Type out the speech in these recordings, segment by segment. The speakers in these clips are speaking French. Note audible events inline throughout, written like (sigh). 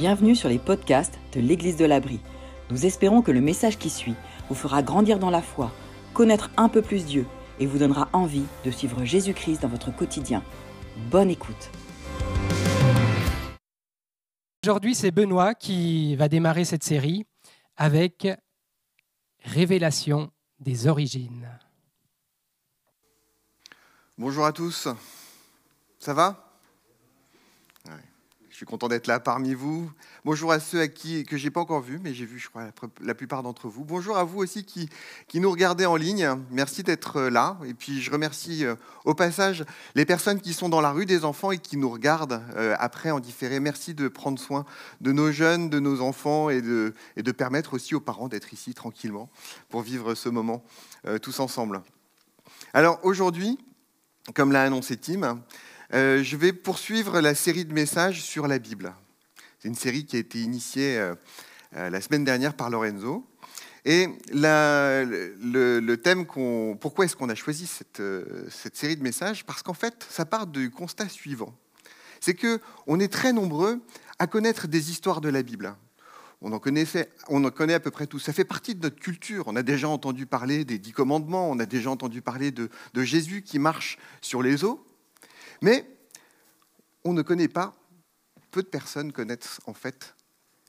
Bienvenue sur les podcasts de l'Église de l'Abri. Nous espérons que le message qui suit vous fera grandir dans la foi, connaître un peu plus Dieu et vous donnera envie de suivre Jésus-Christ dans votre quotidien. Bonne écoute. Aujourd'hui, c'est Benoît qui va démarrer cette série avec Révélation des origines. Bonjour à tous. Ça va? Suis content d'être là parmi vous. Bonjour à ceux à qui que j'ai pas encore vus, mais j'ai vu, je crois, la, plupart d'entre vous. Bonjour à vous aussi qui, qui nous regardez en ligne. Merci d'être euh, là. Et puis je remercie euh, au passage les personnes qui sont dans la rue des enfants et qui nous regardent euh, après en différé. Merci de prendre soin de nos jeunes, de nos enfants et de, et de permettre aussi aux parents d'être ici tranquillement pour vivre ce moment tous ensemble. Alors aujourd'hui, comme l'a annoncé Tim, euh, je vais poursuivre la série de messages sur la Bible. C'est une série qui a été initiée euh, euh, la semaine dernière par Lorenzo. Et le, thème. Pourquoi est-ce qu'on a choisi cette, série de messages? Parce qu'en fait, ça part du constat suivant. C'est qu'on est très nombreux à connaître des histoires de la Bible. On en, on connaît à peu près tout. Ça fait partie de notre culture. On a déjà entendu parler des dix commandements, on a déjà entendu parler de, Jésus qui marche sur les eaux. Mais on ne connaît pas, peu de personnes connaissent en fait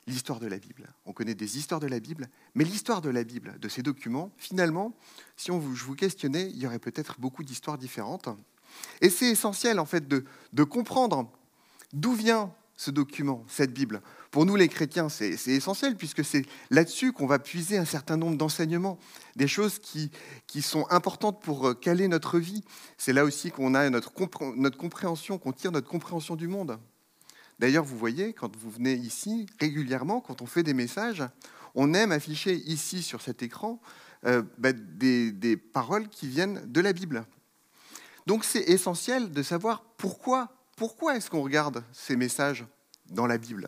l'histoire de la Bible. On connaît des histoires de la Bible, mais l'histoire de la Bible, de ces documents, finalement, si je vous questionnais, il y aurait peut-être beaucoup d'histoires différentes. Et c'est essentiel en fait de comprendre d'où vient ce document, cette Bible. Pour nous les chrétiens, c'est essentiel puisque c'est là-dessus qu'on va puiser un certain nombre d'enseignements, des choses qui, sont importantes pour euh, caler notre vie. C'est là aussi qu'on a notre, compréhension, qu'on tire notre compréhension du monde. D'ailleurs, vous voyez, quand vous venez ici, régulièrement, quand on fait des messages, on aime afficher ici sur cet écran euh, bah, des, paroles qui viennent de la Bible. Donc c'est essentiel de savoir pourquoi est-ce qu'on regarde ces messages dans la Bible?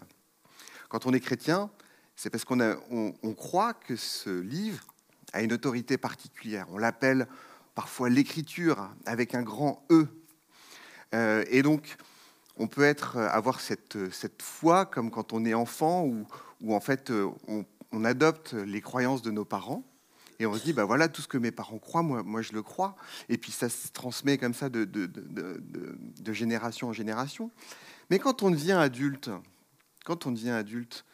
Quand on est chrétien, c'est parce qu'on on, croit que ce livre a une autorité particulière. On l'appelle parfois l'écriture avec un grand E. Euh, et donc, on peut être, avoir cette, cette, foi comme quand on est enfant, où, en fait on, adopte les croyances de nos parents. Et on se dit, bah voilà, tout ce que mes parents croient, moi, je le crois. Et puis ça se transmet comme ça de, génération en génération. Mais quand on devient adulte, quand on devient adulte,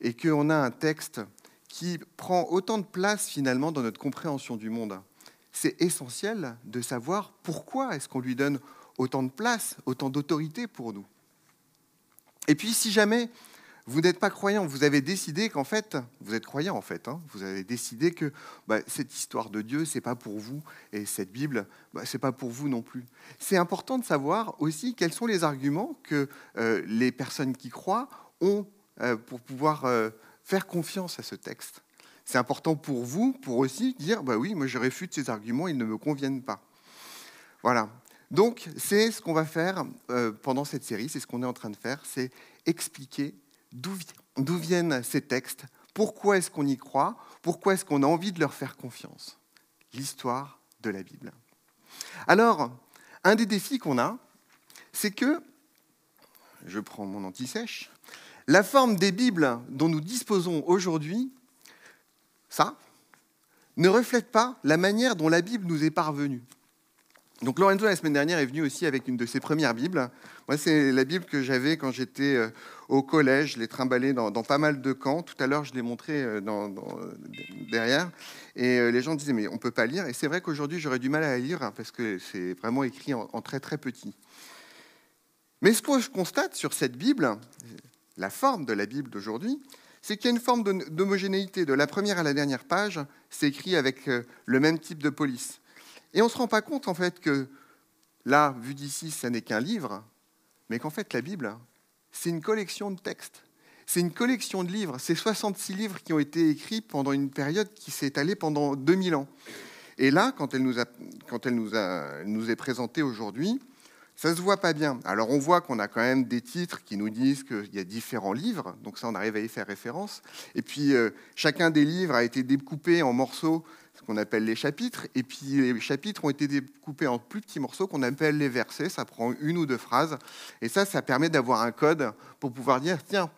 et qu'on a un texte qui prend autant de place finalement dans notre compréhension du monde, c'est essentiel de savoir pourquoi est-ce qu'on lui donne autant de place, autant d'autorité pour nous. Et puis si jamais vous n'êtes pas croyant, vous avez décidé qu'en fait, vous êtes croyant en fait, hein, vous avez décidé que bah, cette histoire de Dieu, c'est pas pour vous, et cette Bible, bah, c'est pas pour vous non plus. C'est important de savoir aussi quels sont les arguments que euh, les personnes qui croient euh, pour pouvoir euh, faire confiance à ce texte. C'est important pour vous, pour aussi dire, bah oui, moi je réfute ces arguments, ils ne me conviennent pas. Voilà. Donc, c'est ce qu'on va faire pendant cette série, c'est ce qu'on est en train de faire, c'est expliquer d'où viennent ces textes, pourquoi est-ce qu'on y croit, pourquoi est-ce qu'on a envie de leur faire confiance. L'histoire de la Bible. Alors, un des défis qu'on a, c'est que, je prends mon anti-sèche, la forme des Bibles dont nous disposons aujourd'hui, ça, ne reflète pas la manière dont la Bible nous est parvenue. Donc Lorenzo, la semaine dernière, est venu aussi avec une de ses premières Bibles. Moi, c'est la Bible que j'avais quand j'étais euh, au collège. Je l'ai trimballée dans, pas mal de camps. Tout à l'heure, je l'ai montré euh, derrière. Et euh, les gens disaient, mais on ne peut pas lire. Et c'est vrai qu'aujourd'hui, j'aurais du mal à lire parce que c'est vraiment écrit en, très, très petit. Mais ce que je constate sur cette Bible, la forme de la Bible d'aujourd'hui, c'est qu'il y a une forme d'homogénéité. De la première à la dernière page, c'est écrit avec le même type de police. Et on ne se rend pas compte en fait que là, vu d'ici, ce n'est qu'un livre, mais qu'en fait la Bible, c'est une collection de textes. C'est une collection de livres. C'est 66 livres qui ont été écrits pendant une période qui s'est étalée pendant 2000 ans. Et là, quand elle nous, a, quand elle nous, a, nous est présentée aujourd'hui, ça se voit pas bien. Alors on voit qu'on a quand même des titres qui nous disent qu'il y a différents livres, donc ça on arrive à y faire référence. Et puis euh, chacun des livres a été découpé en morceaux qu'on appelle les chapitres, et puis les chapitres ont été découpés en plus petits morceaux qu'on appelle les versets, ça prend une ou deux phrases, et ça, ça permet d'avoir un code pour pouvoir dire, tiens,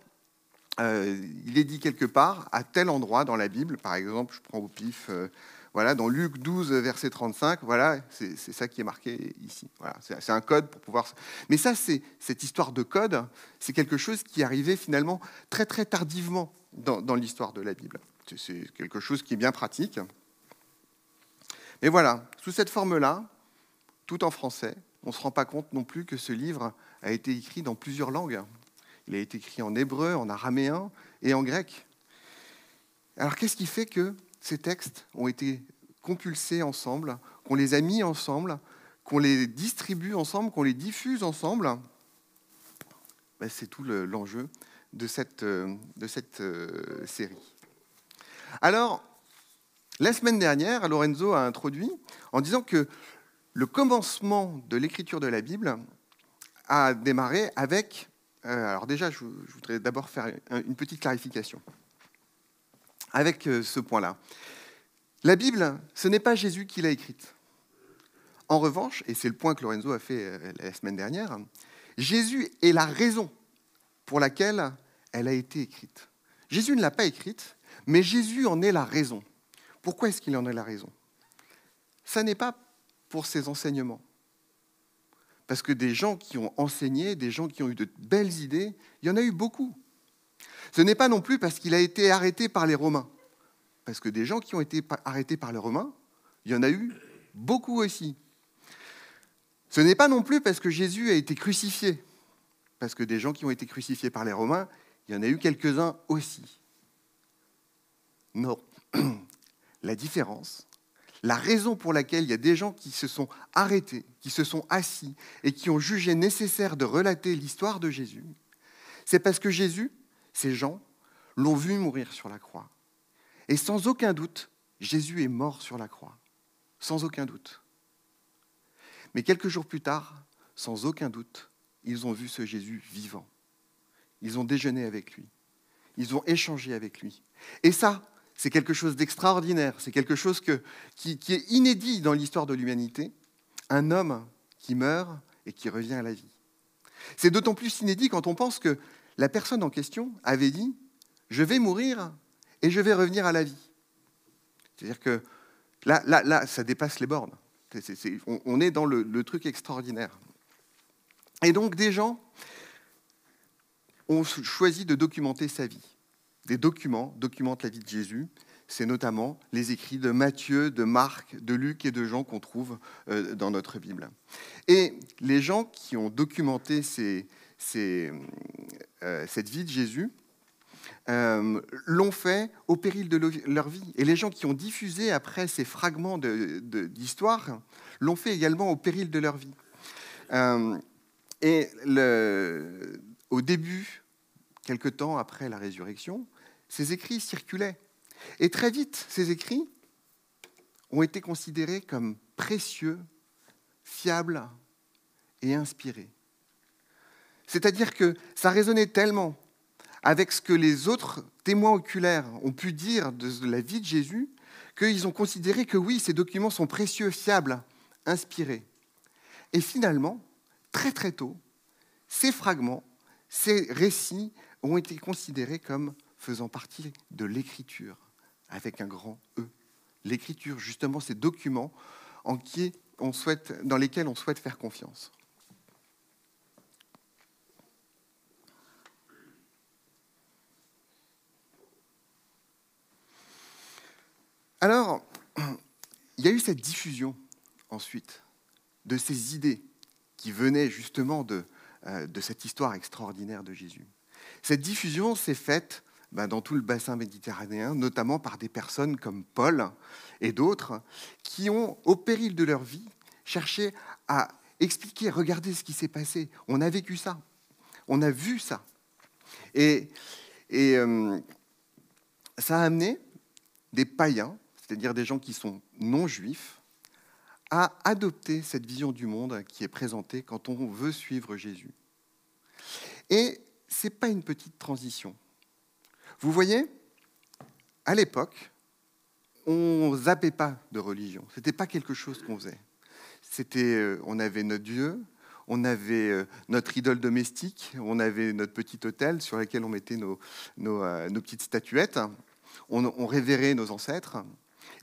euh, il est dit quelque part, à tel endroit dans la Bible, par exemple, je prends au pif, euh, voilà, dans Luc 12, verset 35, voilà, c'est ça qui est marqué ici. Voilà, c'est un code pour pouvoir. Mais ça, c'est cette histoire de code, c'est quelque chose qui arrivé finalement très très tardivement dans, dans l'histoire de la Bible. C'est quelque chose qui est bien pratique. Mais voilà, sous cette forme-là, tout en français, on ne se rend pas compte non plus que ce livre a été écrit dans plusieurs langues. Il a été écrit en hébreu, en araméen et en grec. Alors qu'est-ce qui fait que ces textes ont été compulsés ensemble, qu'on les a mis ensemble, qu'on les distribue ensemble, qu'on les diffuse ensemble ben, C'est tout l'enjeu de cette, euh, de cette euh, série. Alors, la semaine dernière, Lorenzo a introduit en disant que le commencement de l'écriture de la Bible a démarré avec euh, alors déjà, je, voudrais d'abord faire une petite clarification avec euh, ce point-là. La Bible, ce n'est pas Jésus qui l'a écrite. En revanche, et c'est le point que Lorenzo a fait euh, la semaine dernière, Jésus est la raison pour laquelle elle a été écrite. Jésus ne l'a pas écrite, mais Jésus en est la raison. Pourquoi est-ce qu'il en est la raison? Ça n'est pas pour ses enseignements. Parce que des gens qui ont enseigné, des gens qui ont eu de belles idées, il y en a eu beaucoup. Ce n'est pas non plus parce qu'il a été arrêté par les Romains. Parce que des gens qui ont été arrêtés par les Romains, il y en a eu beaucoup aussi. Ce n'est pas non plus parce que Jésus a été crucifié. Parce que des gens qui ont été crucifiés par les Romains, il y en a eu quelques-uns aussi. Non. (clears throat) La différence, la raison pour laquelle il y a des gens qui se sont arrêtés, qui se sont assis et qui ont jugé nécessaire de relater l'histoire de Jésus, c'est parce que Jésus, ces gens, l'ont vu mourir sur la croix. Et sans aucun doute, Jésus est mort sur la croix. Sans aucun doute. Mais quelques jours plus tard, sans aucun doute, ils ont vu ce Jésus vivant. Ils ont déjeuné avec lui. Ils ont échangé avec lui. Et ça, c'est quelque chose d'extraordinaire, c'est quelque chose qui, est inédit dans l'histoire de l'humanité, un homme qui meurt et qui revient à la vie. C'est d'autant plus inédit quand on pense que la personne en question avait dit, je vais mourir et je vais revenir à la vie. C'est-à-dire que là, là, là, ça dépasse les bornes. on, est dans le truc extraordinaire. Et donc des gens ont choisi de documenter sa vie des documents documentent la vie de Jésus. C'est notamment les écrits de Matthieu, de Marc, de Luc et de Jean qu'on trouve euh, dans notre Bible. Et les gens qui ont documenté euh, cette vie de Jésus euh, l'ont fait au péril de leur vie. Et les gens qui ont diffusé après ces fragments d'histoire l'ont fait également au péril de leur vie. et au début, quelque temps après la résurrection, ces écrits circulaient. Et très vite, ces écrits ont été considérés comme précieux, fiables et inspirés. C'est-à-dire que ça résonnait tellement avec ce que les autres témoins oculaires ont pu dire de la vie de Jésus qu'ils ont considéré que oui, ces documents sont précieux, fiables, inspirés. Et finalement, très très tôt, ces fragments, ces récits ont été considérés comme faisant partie de l'écriture, avec un grand E. L'écriture, justement, ces documents en qui dans lesquels on souhaite faire confiance. Alors, (clears throat) il y a eu cette diffusion ensuite de ces idées qui venaient justement de, euh, cette histoire extraordinaire de Jésus. Cette diffusion s'est faite ben, dans tout le bassin méditerranéen, notamment par des personnes comme Paul et d'autres, qui ont, au péril de leur vie, cherché à expliquer, regardez ce qui s'est passé, on a vécu ça, on a vu ça. Et, euh, ça a amené des païens, c'est-à-dire des gens qui sont non juifs, à adopter cette vision du monde qui est présentée quand on veut suivre Jésus. Et ce n'est pas une petite transition. Vous voyez, à l'époque, on zappait pas de religion. Ce n'était pas quelque chose qu'on faisait. C'était, euh, on avait notre Dieu, on avait euh, notre idole domestique, on avait notre petit hôtel sur lequel on mettait nos, euh, petites statuettes, on, révérait nos ancêtres.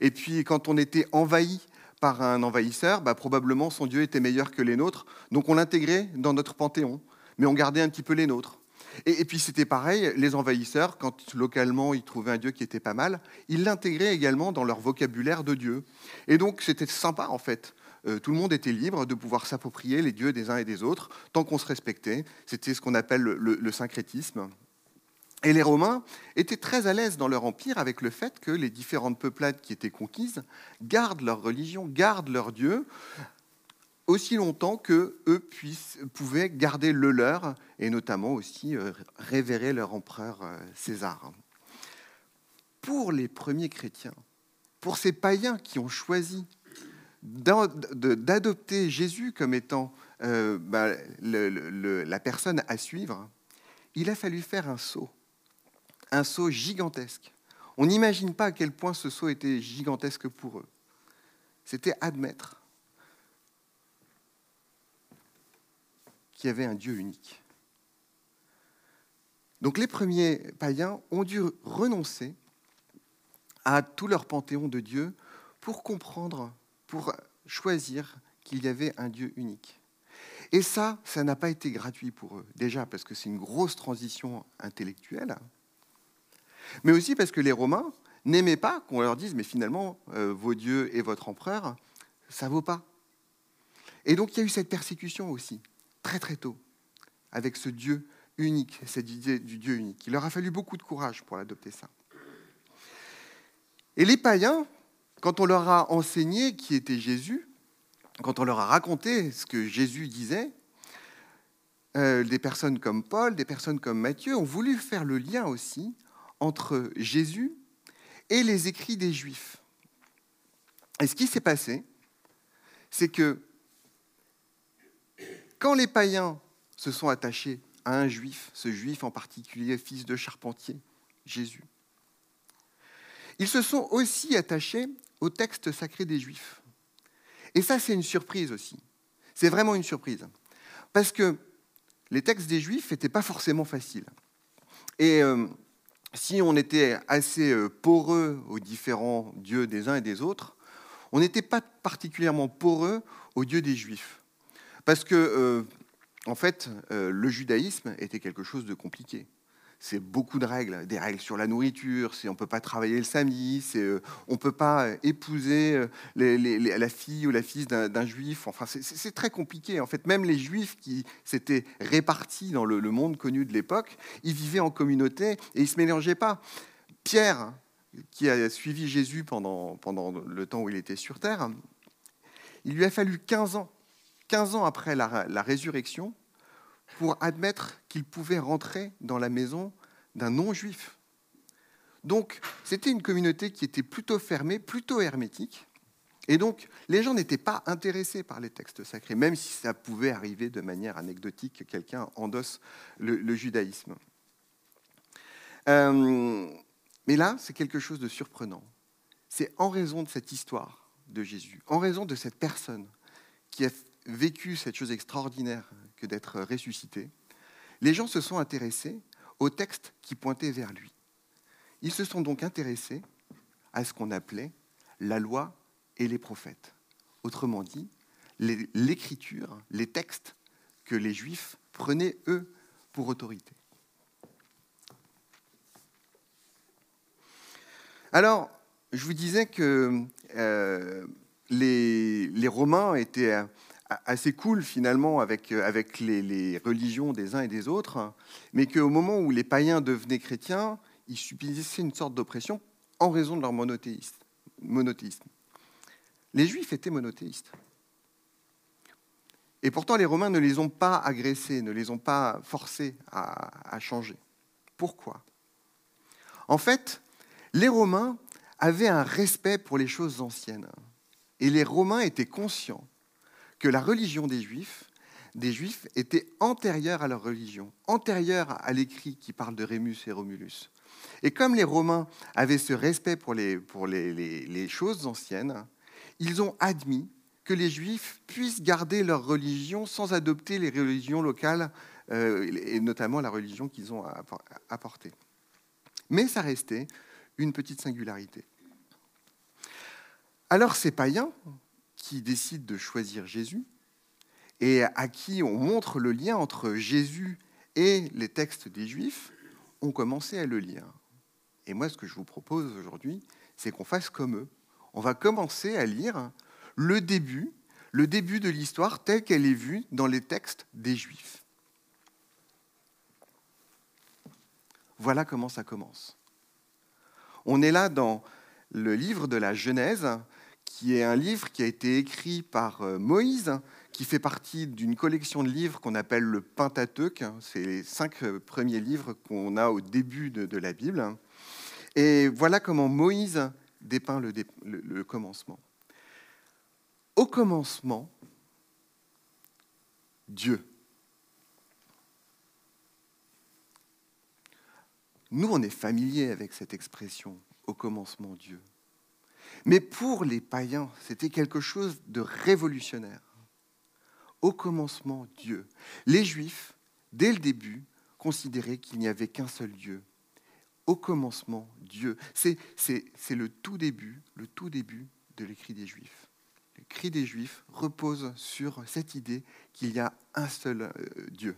Et puis quand on était envahi par un envahisseur, bah, probablement son Dieu était meilleur que les nôtres, donc on l'intégrait dans notre panthéon, mais on gardait un petit peu les nôtres. Et, puis c'était pareil, les envahisseurs, quand localement ils trouvaient un Dieu qui était pas mal, ils l'intégraient également dans leur vocabulaire de Dieu. Et donc c'était sympa en fait. Euh, tout le monde était libre de pouvoir s'approprier les dieux des uns et des autres, tant qu'on se respectait. C'était ce qu'on appelle le, syncrétisme. Et les Romains étaient très à l'aise dans leur empire avec le fait que les différentes peuplades qui étaient conquises gardent leur religion, gardent leur Dieu, aussi longtemps que eux pouvaient garder le leur et notamment aussi euh, révérer leur empereur euh, César. Pour les premiers chrétiens, pour ces païens qui ont choisi d'adopter Jésus comme étant euh, bah, la personne à suivre, il a fallu faire un saut, un saut gigantesque. On n'imagine pas à quel point ce saut était gigantesque pour eux. C'était admettre qu'il y avait un Dieu unique. Donc les premiers païens ont dû renoncer à tout leur panthéon de Dieu pour comprendre pour choisir qu'il y avait un Dieu unique. Et ça, ça n'a pas été gratuit pour eux. Déjà parce que c'est une grosse transition intellectuelle, mais aussi parce que les Romains n'aimaient pas qu'on leur dise, mais finalement, euh, vos dieux et votre empereur, ça vaut pas. Et donc il y a eu cette persécution aussi, très très tôt, avec ce Dieu unique, cette idée du Dieu unique. Il leur a fallu beaucoup de courage pour adopter ça. Et les païens, quand on leur a enseigné qui était Jésus, quand on leur a raconté ce que Jésus disait, euh, des personnes comme Paul, des personnes comme Matthieu ont voulu faire le lien aussi entre Jésus et les écrits des Juifs. Et ce qui s'est passé, c'est que quand les païens se sont attachés à un juif, ce juif en particulier, fils de charpentier, Jésus, ils se sont aussi attachés au texte sacré des Juifs. Et ça, c'est une surprise aussi. C'est vraiment une surprise. Parce que les textes des Juifs n'étaient pas forcément faciles. Et euh, si on était assez euh, poreux aux différents dieux des uns et des autres, on n'était pas particulièrement poreux aux dieux des Juifs. Parce que, euh, en fait, le judaïsme était quelque chose de compliqué c'est beaucoup de règles, des règles sur la nourriture, on peut pas travailler le samedi, euh, on peut pas épouser euh, la fille ou la fille d'un juif. Enfin, c'est très compliqué. En fait, même les juifs qui s'étaient répartis dans le, monde connu de l'époque, ils vivaient en communauté et ils se mélangeaient pas. Pierre, qui a suivi Jésus pendant, pendant le temps où il était sur terre, il lui a fallu 15 ans, 15 ans après la résurrection, pour admettre qu'il pouvait rentrer dans la maison d'un non-juif. Donc, c'était une communauté qui était plutôt fermée, plutôt hermétique. Et donc, les gens n'étaient pas intéressés par les textes sacrés, même si ça pouvait arriver de manière anecdotique que quelqu'un endosse le, judaïsme. Euh, mais là, c'est quelque chose de surprenant. C'est en raison de cette histoire de Jésus, en raison de cette personne qui a vécu cette chose extraordinaire d'être ressuscité, les gens se sont intéressés aux textes qui pointaient vers lui. Ils se sont donc intéressés à ce qu'on appelait la loi et les prophètes. Autrement dit, l'écriture, les textes que les juifs prenaient, eux, pour autorité. Alors, je vous disais que euh, les, Romains étaient assez cool finalement avec, euh, avec les, religions des uns et des autres, mais qu'au moment où les païens devenaient chrétiens, ils subissaient une sorte d'oppression en raison de leur monothéisme. Les juifs étaient monothéistes. Et pourtant, les Romains ne les ont pas agressés, ne les ont pas forcés à changer. Pourquoi? En fait, les Romains avaient un respect pour les choses anciennes. Et les Romains étaient conscients que la religion des Juifs, était antérieure à leur religion, antérieure à l'écrit qui parle de Rémus et Romulus. Et comme les Romains avaient ce respect pour les, choses anciennes, ils ont admis que les Juifs puissent garder leur religion sans adopter les religions locales, euh, et notamment la religion qu'ils ont apportée. Mais ça restait une petite singularité. Alors ces païens qui décident de choisir Jésus et à qui on montre le lien entre Jésus et les textes des Juifs, ont commencé à le lire. Et moi, ce que je vous propose aujourd'hui, c'est qu'on fasse comme eux. On va commencer à lire le début, le début de l'histoire telle qu'elle est vue dans les textes des Juifs. Voilà comment ça commence. On est là dans le livre de la Genèse, qui est un livre qui a été écrit par euh, Moïse, qui fait partie d'une collection de livres qu'on appelle le Pentateuque. C'est les cinq euh, premiers livres qu'on a au début de, la Bible. Et voilà comment Moïse dépeint le commencement. Au commencement, Dieu. Nous, on est familier avec cette expression, au commencement Dieu. Mais pour les païens, c'était quelque chose de révolutionnaire. Au commencement, Dieu. Les Juifs, dès le début, considéraient qu'il n'y avait qu'un seul Dieu. Au commencement, Dieu. C'est le tout début, le tout début de l'écrit des Juifs. L'écrit des Juifs repose sur cette idée qu'il y a un seul euh, Dieu.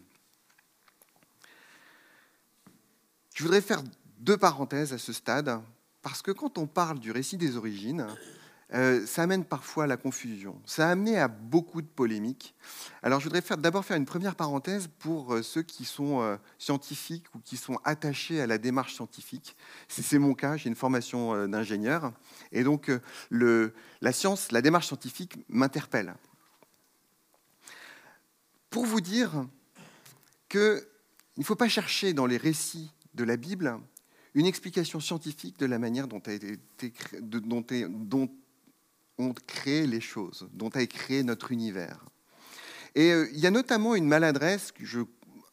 Je voudrais faire deux parenthèses à ce stade parce que quand on parle du récit des origines, euh, ça amène parfois à la confusion. Ça a amené à beaucoup de polémiques. Alors je voudrais d'abord faire une première parenthèse pour euh, ceux qui sont euh, scientifiques ou qui sont attachés à la démarche scientifique. C'est mon cas, j'ai une formation d'ingénieur. Et donc la science, la démarche scientifique m'interpelle. Pour vous dire qu'il ne faut pas chercher dans les récits de la Bible une explication scientifique de la manière dont, a été, ont créé les choses, dont a été créé notre univers. Et euh, il y a notamment une maladresse,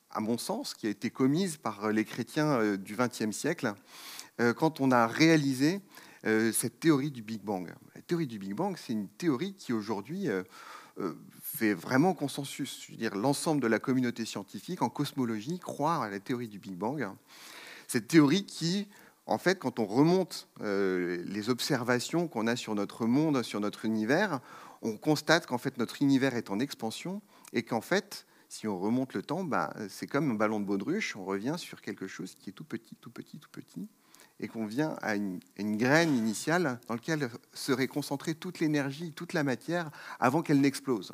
à mon sens, qui a été commise par les chrétiens euh, du XXe siècle, euh, quand on a réalisé cette théorie du Big Bang. La théorie du Big Bang, c'est une théorie qui aujourd'hui fait vraiment consensus. Je veux dire, l'ensemble de la communauté scientifique en cosmologie croit à la théorie du Big Bang. Cette théorie qui, en fait, quand on remonte euh, les observations qu'on a sur notre monde, sur notre univers, on constate qu'en fait notre univers est en expansion et qu'en fait, si on remonte le temps, bah, c'est comme un ballon de baudruche, on revient sur quelque chose qui est tout petit, tout petit, tout petit, et qu'on vient à une, une, graine initiale dans laquelle serait concentrée toute l'énergie, toute la matière, avant qu'elle n'explose.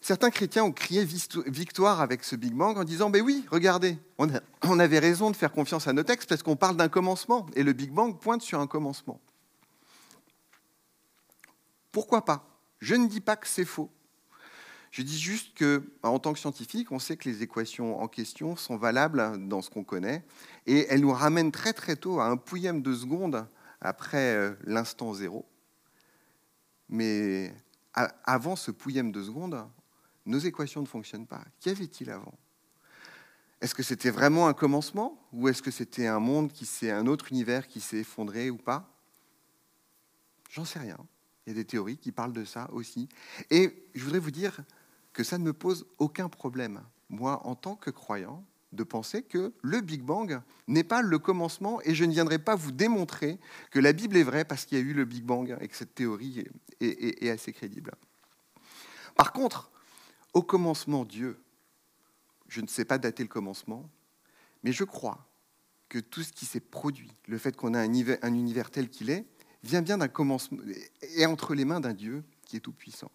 Certains chrétiens ont crié victoire avec ce Big Bang en disant Ben oui, regardez, on, avait raison de faire confiance à nos textes parce qu'on parle d'un commencement et le Big Bang pointe sur un commencement. Pourquoi pas? Je ne dis pas que c'est faux. Je dis juste que, en tant que scientifique, on sait que les équations en question sont valables dans ce qu'on connaît et elles nous ramènent très très tôt à un pouillème de seconde après euh, l'instant zéro. Mais avant ce pouillème de seconde, nos équations ne fonctionnent pas. Qu'y avait-il avant? Est-ce que c'était vraiment un commencement? Ou est-ce que c'était un monde qui s'est, un autre univers qui s'est effondré ou pas? J'en sais rien. Il y a des théories qui parlent de ça aussi. Et je voudrais vous dire que ça ne me pose aucun problème, moi, en tant que croyant, de penser que le Big Bang n'est pas le commencement et je ne viendrai pas vous démontrer que la Bible est vraie parce qu'il y a eu le Big Bang et que cette théorie est assez crédible. Par contre, au commencement, Dieu, je ne sais pas dater le commencement, mais je crois que tout ce qui s'est produit, le fait qu'on a un univers, tel qu'il est, vient bien d'un commencement, et entre les mains d'un Dieu qui est tout-puissant.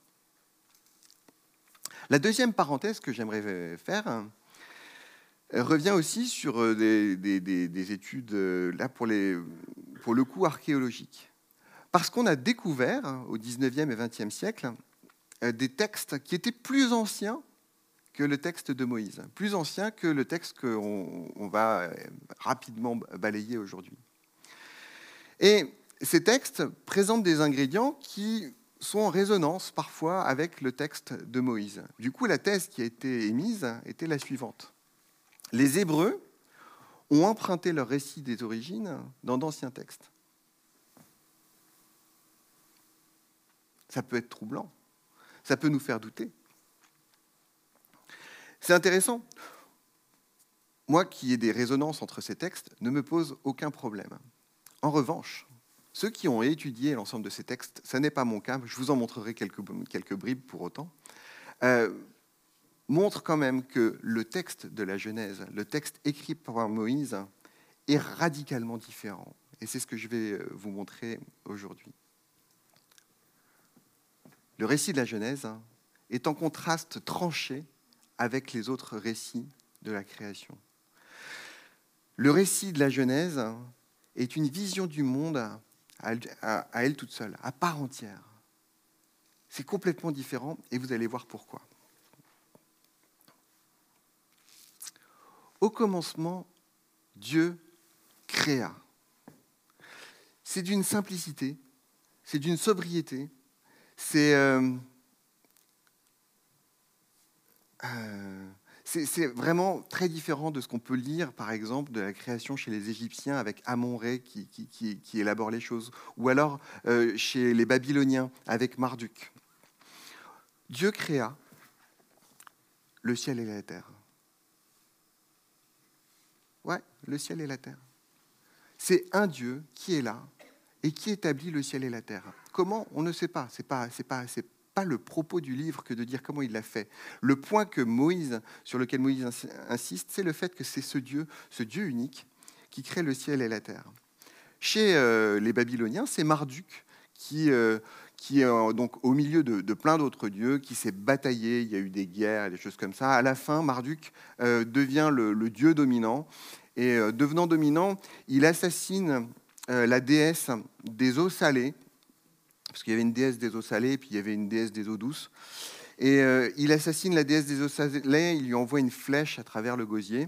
La deuxième parenthèse que j'aimerais faire euh, revient aussi sur euh, des, études, euh, pour, le coup archéologique. Parce qu'on a découvert au 19e et 20e siècle des textes qui étaient plus anciens que le texte de Moïse, plus anciens que le texte qu'on va euh, rapidement balayer aujourd'hui. Et ces textes présentent des ingrédients qui sont en résonance parfois avec le texte de Moïse. Du coup, la thèse qui a été émise était la suivante. Les Hébreux ont emprunté leur récit des origines dans d'anciens textes. ça peut être troublant, ça peut nous faire douter. C'est intéressant. Moi qui ai des résonances entre ces textes ne me pose aucun problème. En revanche, ceux qui ont étudié l'ensemble de ces textes, ce n'est pas mon cas, je vous en montrerai quelques, bribes pour autant, euh, montrent quand même que le texte de la Genèse, le texte écrit par Moïse, est radicalement différent. Et c'est ce que je vais euh, vous montrer aujourd'hui. Le récit de la Genèse est en contraste tranché avec les autres récits de la création. Le récit de la Genèse est une vision du monde à, elle toute seule, à part entière. C'est complètement différent et vous allez voir pourquoi. Au commencement, Dieu créa. C'est d'une simplicité, c'est d'une sobriété, c'est euh, euh, c'est vraiment très différent de ce qu'on peut lire, par exemple, de la création chez les Égyptiens avec Amon-Ré qui, qui, élabore les choses, ou alors euh, chez les Babyloniens avec Marduk. Dieu créa le ciel et la terre. Ouais, le ciel et la terre. C'est un Dieu qui est là et qui établit le ciel et la terre. Comment On ne sait pas. C'est pas, pas, pas le propos du livre que de dire comment il l'a fait. Le point que Moïse, sur lequel Moïse insiste, c'est le fait que c'est ce Dieu, ce Dieu unique, qui crée le ciel et la terre. Chez euh, les Babyloniens, c'est Marduk qui, euh, qui est euh, donc au milieu de, plein d'autres dieux, qui s'est bataillé, il y a eu des guerres, des choses comme ça. À la fin, Marduk devient le, le, dieu dominant, et devenant dominant, il assassine la déesse des eaux salées, parce qu'il y avait une déesse des eaux salées, et puis il y avait une déesse des eaux douces. Et euh, il assassine la déesse des eaux salées, il lui envoie une flèche à travers le gosier.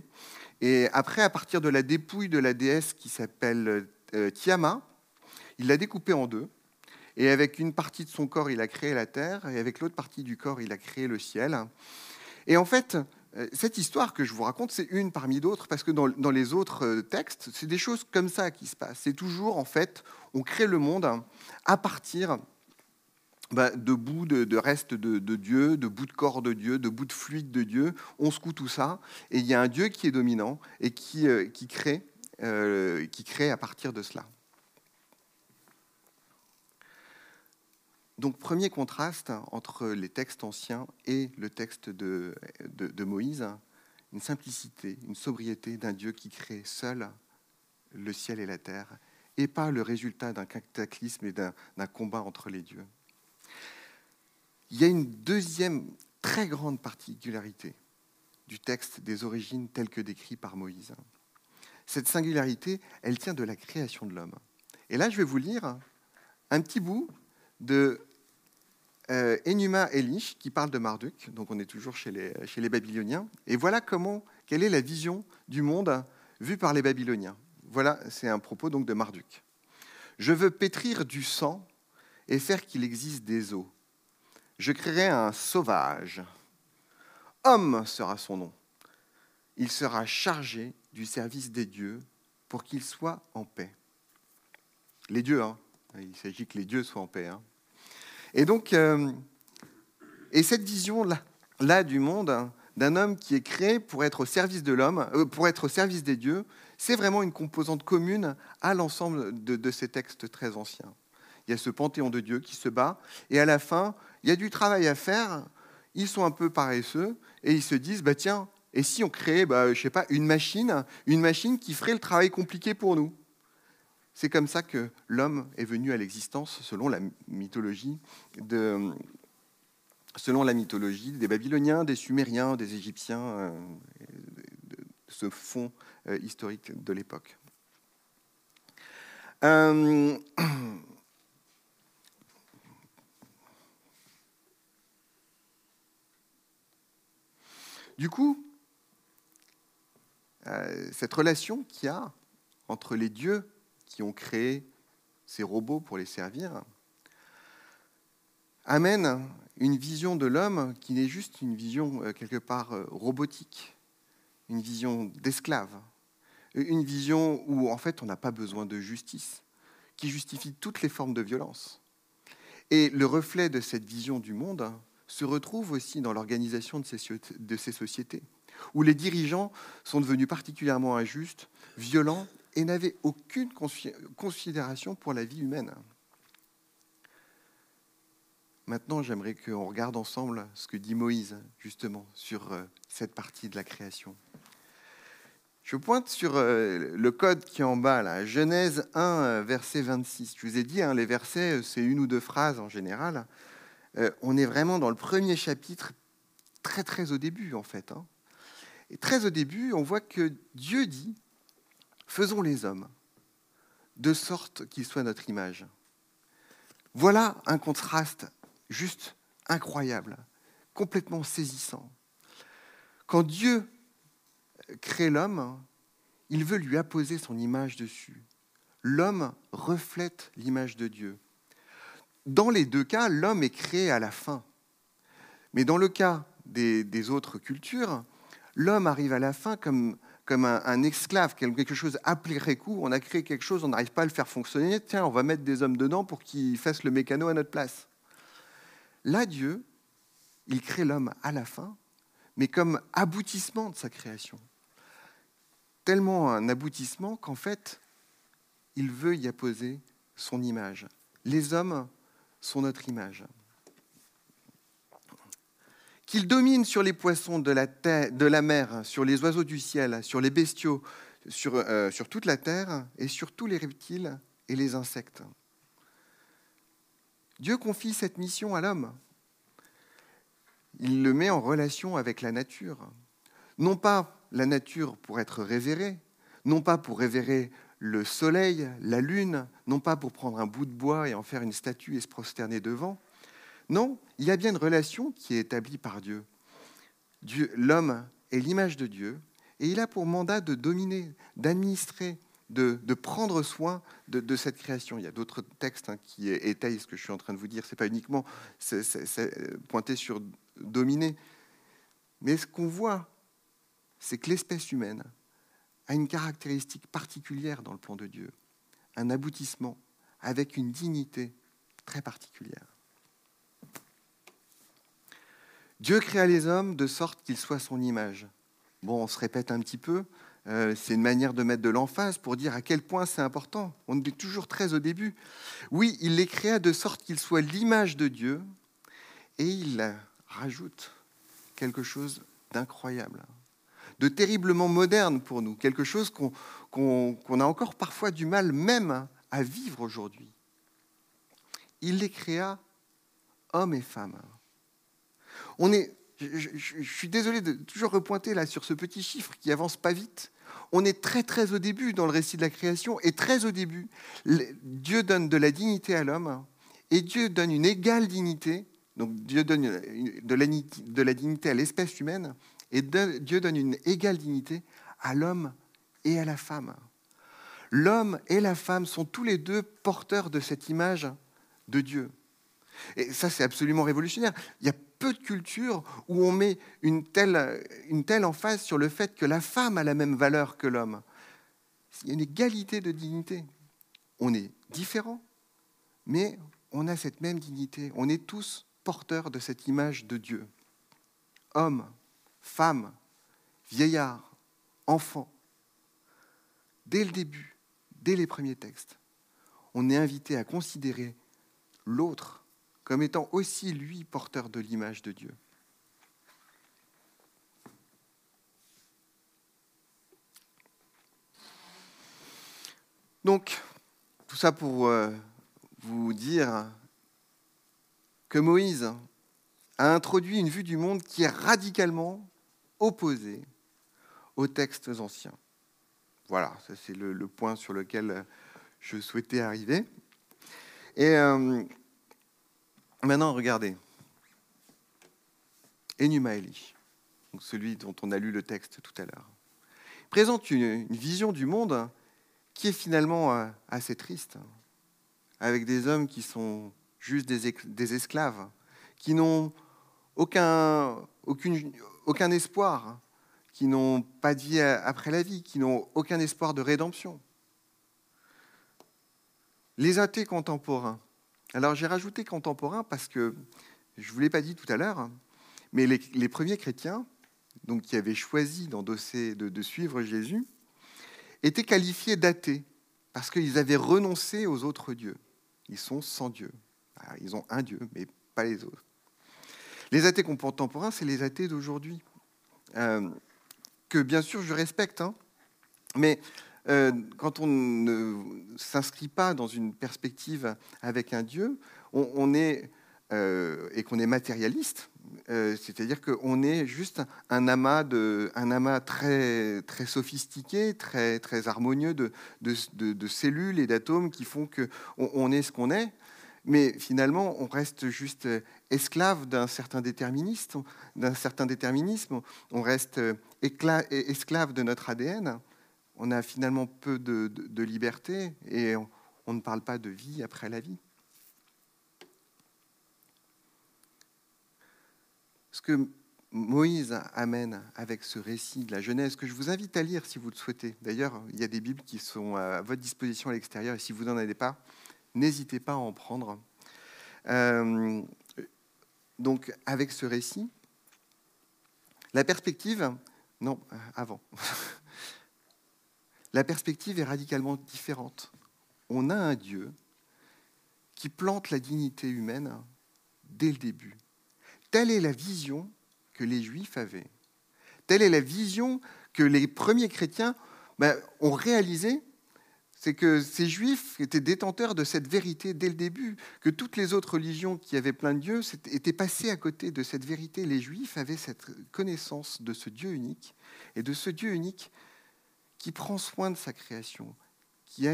Et après, à partir de la dépouille de la déesse qui s'appelle euh, Tiama, il l'a découpée en deux. Et avec une partie de son corps, il a créé la terre, et avec l'autre partie du corps, il a créé le ciel. Et en fait, euh, cette histoire que je vous raconte, c'est une parmi d'autres, parce que dans, les autres textes, c'est des choses comme ça qui se passent. C'est toujours, en fait, on crée le monde à partir bah, de bouts de, restes de, Dieu, de bouts de corps de Dieu, de bouts de fluide de Dieu. On secoue tout ça, et il y a un Dieu qui est dominant et qui, euh, crée, euh, qui crée à partir de cela. Donc premier contraste entre les textes anciens et le texte de, Moïse, une simplicité, une sobriété d'un Dieu qui crée seul le ciel et la terre et pas le résultat d'un cataclysme et d'un combat entre les dieux. Il y a une deuxième très grande particularité du texte des origines tel que décrit par Moïse. Cette singularité, elle tient de la création de l'homme. Et là, je vais vous lire un petit bout de euh, Enuma Elish qui parle de Marduk. Donc, on est toujours chez les, chez les Babyloniens. Et voilà comment, quelle est la vision du monde vue par les Babyloniens. Voilà, c'est un propos donc de Marduk. Je veux pétrir du sang et faire qu'il existe des eaux. Je créerai un sauvage. Homme sera son nom. Il sera chargé du service des dieux pour qu'il soit en paix. Les dieux, hein. Il s'agit que les dieux soient en paix. Hein. Et donc, euh, et cette vision-là là, du monde, hein, d'un homme qui est créé pour être au service de l'homme, euh, pour être au service des dieux, c'est vraiment une composante commune à l'ensemble de, ces textes très anciens. Il y a ce panthéon de Dieu qui se bat, et à la fin, il y a du travail à faire. Ils sont un peu paresseux, et ils se disent, bah tiens, et si on créait, bah, je sais pas, une machine, une machine qui ferait le travail compliqué pour nous? C'est comme ça que l'homme est venu à l'existence, selon la mythologie selon la mythologie des Babyloniens, des Sumériens, des Égyptiens, euh, ce fond euh, historique de l'époque. Euh, du coup, cette relation qu'il y a entre les dieux qui ont créé ces robots pour les servir amène une vision de l'homme qui n'est juste une vision quelque part robotique, une vision d'esclave, une vision où en fait on n'a pas besoin de justice, qui justifie toutes les formes de violence. Et le reflet de cette vision du monde se retrouve aussi dans l'organisation de ces, sociétés, où les dirigeants sont devenus particulièrement injustes, violents et n'avaient aucune considération pour la vie humaine. Maintenant, j'aimerais qu'on regarde ensemble ce que dit Moïse, justement, sur euh, cette partie de la création. Je pointe sur euh, le code qui est en bas, là, Genèse 1, euh, verset 26. Je vous ai dit, hein, les versets, c'est une ou deux phrases en général. on est vraiment dans le premier chapitre, très très au début en fait. Hein. Et très au début, on voit que Dieu dit, faisons les hommes, de sorte qu'ils soient notre image. Voilà un contraste juste incroyable, complètement saisissant. Quand Dieu crée l'homme, il veut lui apposer son image dessus. L'homme reflète l'image de Dieu. Dans les deux cas, l'homme est créé à la fin. Mais dans le cas des, autres cultures, l'homme arrive à la fin comme, comme un, esclave, quelque chose après coup. On a créé quelque chose, on n'arrive pas à le faire fonctionner. Tiens, on va mettre des hommes dedans pour qu'ils fassent le mécano à notre place. Là, Dieu, il crée l'homme à la fin, mais comme aboutissement de sa création. Tellement un aboutissement qu'en fait, il veut y apposer son image. Les hommes sont notre image. Qu'il domine sur les poissons de la, mer, sur les oiseaux du ciel, sur les bestiaux, sur, euh, sur toute la terre et sur tous les reptiles et les insectes. Dieu confie cette mission à l'homme. Il le met en relation avec la nature. Non pas la nature pour être révérée, non pas pour révérer le soleil, la lune, non pas pour prendre un bout de bois et en faire une statue et se prosterner devant. Non, il y a bien une relation qui est établie par Dieu. Dieu L'homme est l'image de Dieu et il a pour mandat de dominer, d'administrer, de, prendre soin de, cette création. Il y a d'autres textes hein, qui étayent ce que je suis en train de vous dire. Ce n'est pas uniquement pointer sur dominer. Mais ce qu'on voit, c'est que l'espèce humaine a une caractéristique particulière dans le plan de Dieu, un aboutissement avec une dignité très particulière. Dieu créa les hommes de sorte qu'ils soient son image. Bon, on se répète un petit peu, euh, c'est une manière de mettre de l'emphase pour dire à quel point c'est important. On est toujours très au début. Oui, il les créa de sorte qu'ils soient l'image de Dieu, et il rajoute quelque chose d'incroyable, de terriblement moderne pour nous, quelque chose qu'on a encore parfois du mal même à vivre aujourd'hui. Il les créa hommes et femmes. On est, je, suis désolé de toujours repointer là sur ce petit chiffre qui avance pas vite, on est très très au début dans le récit de la création et très au début, Dieu donne de la dignité à l'homme et Dieu donne une égale dignité. Donc Dieu donne de la, dignité à l'espèce humaine et Dieu donne une égale dignité à l'homme et à la femme. L'homme et la femme sont tous les deux porteurs de cette image de Dieu. Et ça, c'est absolument révolutionnaire. Il y a peu de cultures où on met une telle, une telle emphase sur le fait que la femme a la même valeur que l'homme. Il y a une égalité de dignité. On est différents, mais on a cette même dignité. On est tous porteurs de cette image de Dieu. Hommes, femmes, vieillards, enfants. Dès le début, dès les premiers textes, on est invité à considérer l'autre comme étant aussi lui porteur de l'image de Dieu. Donc, tout ça pour euh, vous dire que Moïse a introduit une vue du monde qui est radicalement opposée aux textes anciens. Voilà, c'est le, point sur lequel je souhaitais arriver. Et euh, Maintenant, regardez. Enumaeli, celui dont on a lu le texte tout à l'heure, présente une, vision du monde qui est finalement euh, assez triste, avec des hommes qui sont juste des, esclaves, qui n'ont aucun, espoir, qui n'ont pas de vie après la vie, qui n'ont aucun espoir de rédemption. Les athées contemporains Alors j'ai rajouté contemporain parce que je ne vous l'ai pas dit tout à l'heure, mais les, premiers chrétiens, donc qui avaient choisi d'endosser, de, suivre Jésus, étaient qualifiés d'athées parce qu'ils avaient renoncé aux autres dieux. Ils sont sans Dieu. Ils ont un Dieu, mais pas les autres. Les athées contemporains, c'est les athées d'aujourd'hui, euh, que bien sûr je respecte, hein. mais euh, quand on ne s'inscrit pas dans une perspective avec un Dieu, on, est euh, et qu'on est matérialiste, c'est-à-dire qu'on est juste un amas, de, un amas très, très sophistiqué, très, très harmonieux de, de, cellules et d'atomes qui font qu'on on est ce qu'on est mais finalement, on reste juste esclave d'un certain déterminisme, d'un certain déterminisme. On reste esclave de notre ADN. On a finalement peu de, liberté et on, ne parle pas de vie après la vie. Ce que Moïse amène avec ce récit de la Genèse, que je vous invite à lire si vous le souhaitez. D'ailleurs, il y a des Bibles qui sont à votre disposition à l'extérieur, et si vous n'en avez pas, n'hésitez pas à en prendre. Euh, donc, avec ce récit, la perspective, non, avant, (laughs) la perspective est radicalement différente. On a un Dieu qui plante la dignité humaine dès le début. Telle est la vision que les Juifs avaient. Telle est la vision que les premiers chrétiens ben, ont réalisée c'est que ces juifs étaient détenteurs de cette vérité dès le début, que toutes les autres religions qui avaient plein de dieux étaient passées à côté de cette vérité. Les juifs avaient cette connaissance de ce Dieu unique et de ce Dieu unique qui prend soin de sa création, qui,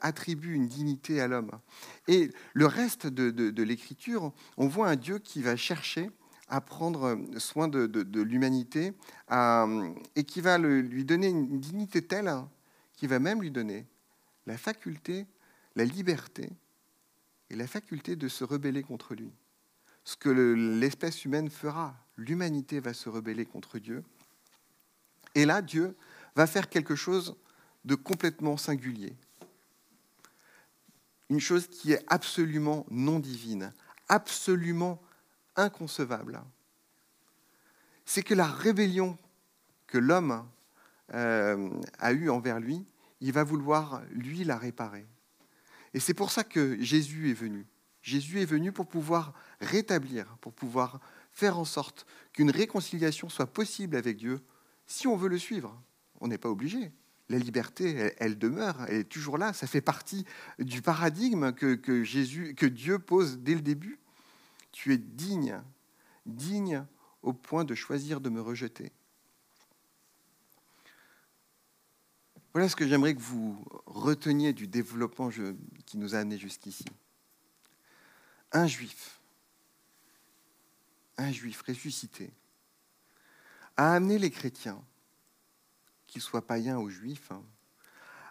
attribue une dignité à l'homme. Et le reste de, l'Écriture, on voit un Dieu qui va chercher à prendre soin de, l'humanité et qui va lui donner une dignité telle qui va même lui donner la faculté, la liberté et la faculté de se rebeller contre lui. Ce que l'espèce humaine fera, l'humanité va se rebeller contre Dieu. Et là, Dieu va faire quelque chose de complètement singulier. Une chose qui est absolument non divine, absolument inconcevable. C'est que la rébellion que l'homme euh, a eu envers lui, il va vouloir, lui, la réparer. Et c'est pour ça que Jésus est venu. Jésus est venu pour pouvoir rétablir, pour pouvoir faire en sorte qu'une réconciliation soit possible avec Dieu si on veut le suivre. On n'est pas obligé. La liberté, elle, demeure, elle est toujours là. Ça fait partie du paradigme que, que, Dieu pose dès le début. Tu es digne, digne au point de choisir de me rejeter. Voilà ce que j'aimerais que vous reteniez du développement qui nous a amenés jusqu'ici. Un juif, un juif ressuscité, a amené les chrétiens, qu'ils soient païens ou juifs, hein,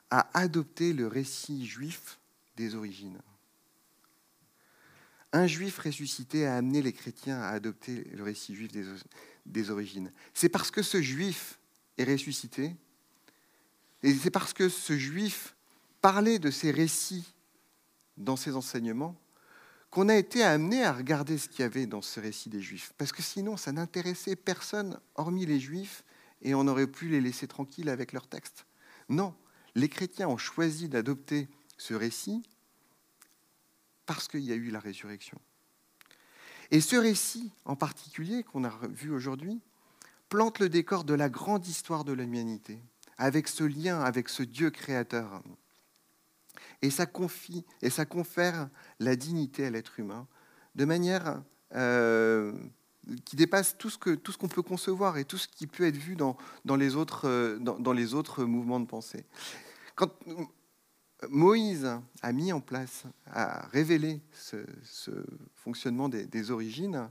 à adopter le récit juif des origines. Un juif ressuscité a amené les chrétiens à adopter le récit juif des, des origines. C'est parce que ce juif est ressuscité et c'est parce que ce juif parlait de ces récits dans ses enseignements qu'on a été amené à regarder ce qu'il y avait dans ce récit des juifs. Parce que sinon, ça n'intéressait personne hormis les juifs et on aurait pu les laisser tranquilles avec leur texte. Non, les chrétiens ont choisi d'adopter ce récit parce qu'il y a eu la résurrection. Et ce récit en particulier qu'on a vu aujourd'hui plante le décor de la grande histoire de l'humanité avec ce lien avec ce Dieu créateur. Et ça confère la dignité à l'être humain de manière euh, qui dépasse tout ce que tout ce qu'on peut concevoir et tout ce qui peut être vu dans, dans les autres euh, dans, les autres mouvements de pensée. Quand Moïse a mis en place, a révélé ce, fonctionnement des, origines,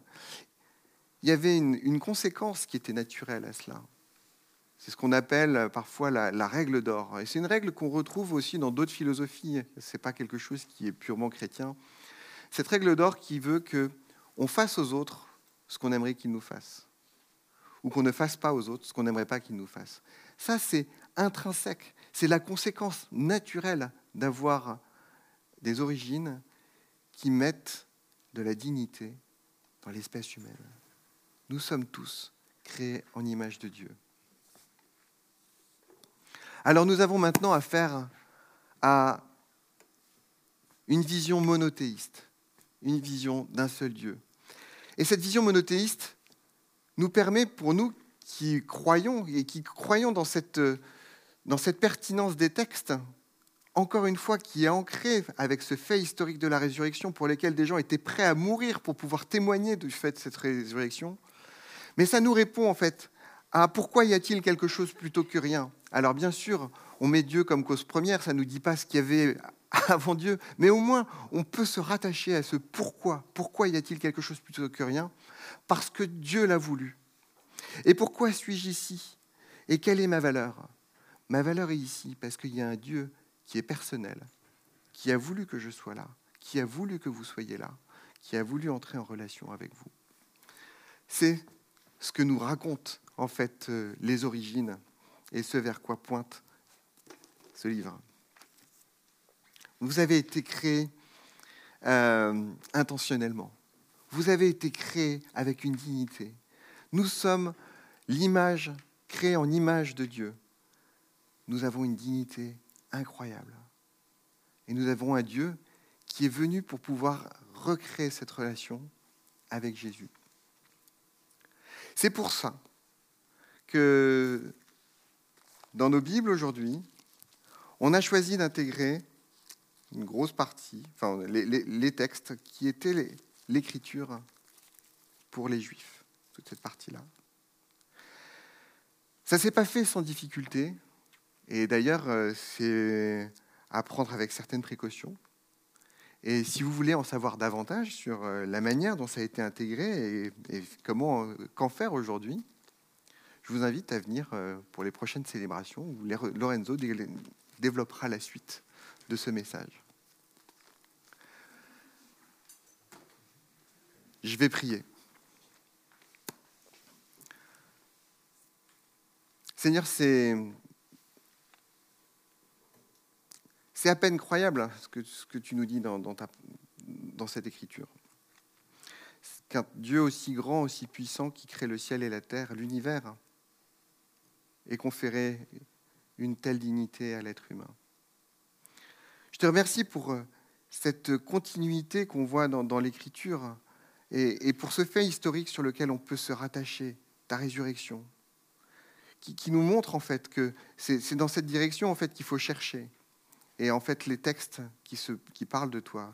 il y avait une, conséquence qui était naturelle à cela. C'est ce qu'on appelle parfois la, règle d'or. Et c'est une règle qu'on retrouve aussi dans d'autres philosophies. Ce n'est pas quelque chose qui est purement chrétien. Cette règle d'or qui veut que on fasse aux autres ce qu'on aimerait qu'ils nous fassent, ou qu'on ne fasse pas aux autres ce qu'on n'aimerait pas qu'ils nous fassent. Ça, c'est intrinsèque. C'est la conséquence naturelle d'avoir des origines qui mettent de la dignité dans l'espèce humaine. Nous sommes tous créés en image de Dieu. Alors nous avons maintenant affaire à une vision monothéiste, une vision d'un seul Dieu. Et cette vision monothéiste nous permet, pour nous qui croyons et qui croyons dans cette, dans cette pertinence des textes, encore une fois, qui est ancrée avec ce fait historique de la résurrection pour lequel des gens étaient prêts à mourir pour pouvoir témoigner du fait de cette résurrection. Mais ça nous répond en fait à pourquoi y a-t-il quelque chose plutôt que rien? Alors bien sûr, on met Dieu comme cause première, ça ne nous dit pas ce qu'il y avait (laughs) avant Dieu, mais au moins on peut se rattacher à ce pourquoi. Pourquoi y a-t-il quelque chose plutôt que rien? Parce que Dieu l'a voulu. Et pourquoi suis-je ici? Et quelle est ma valeur? Ma valeur est ici parce qu'il y a un Dieu qui est personnel, qui a voulu que je sois là, qui a voulu que vous soyez là, qui a voulu entrer en relation avec vous. C'est ce que nous racontent en fait euh, les origines et ce vers quoi pointe ce livre. Vous avez été créé euh, intentionnellement. Vous avez été créé avec une dignité. Nous sommes l'image créée en image de Dieu. Nous avons une dignité incroyable. Et nous avons un Dieu qui est venu pour pouvoir recréer cette relation avec Jésus. C'est pour ça que dans nos Bibles aujourd'hui, on a choisi d'intégrer une grosse partie, enfin les, textes qui étaient l'écriture pour les Juifs, toute cette partie-là. Ça ne s'est pas fait sans difficulté. Et d'ailleurs, euh, c'est à prendre avec certaines précautions. Et si vous voulez en savoir davantage sur euh, la manière dont ça a été intégré et, comment, euh, qu'en faire aujourd'hui, je vous invite à venir pour les prochaines célébrations où Lorenzo développera la suite de ce message. Je vais prier. Seigneur, c'est à peine croyable hein, ce, que, tu nous dis dans, dans cette écriture. Qu'un Dieu aussi grand, aussi puissant, qui crée le ciel et la terre, l'univers, ait conféré une telle dignité à l'être humain. Je te remercie pour euh, cette continuité qu'on voit dans, l'écriture et, pour ce fait historique sur lequel on peut se rattacher, ta résurrection, qui, nous montre en fait que c'est dans cette direction en fait qu'il faut chercher. Et en fait, les textes qui parlent de toi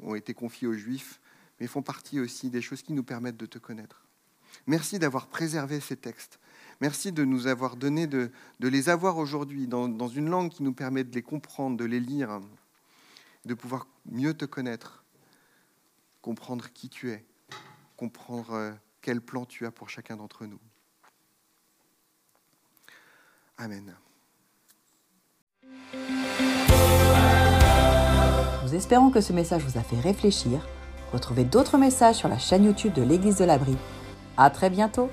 ont été confiés aux Juifs, mais font partie aussi des choses qui nous permettent de te connaître. Merci d'avoir préservé ces textes. Merci de nous avoir donné de, les avoir aujourd'hui dans, dans, une langue qui nous permet de les comprendre, de les lire, de pouvoir mieux te connaître, comprendre qui tu es, comprendre euh, quel plan tu as pour chacun d'entre nous. Amen. Nous espérons que ce message vous a fait réfléchir. Retrouvez d'autres messages sur la chaîne YouTube de l'Église de l'Abri. À très bientôt!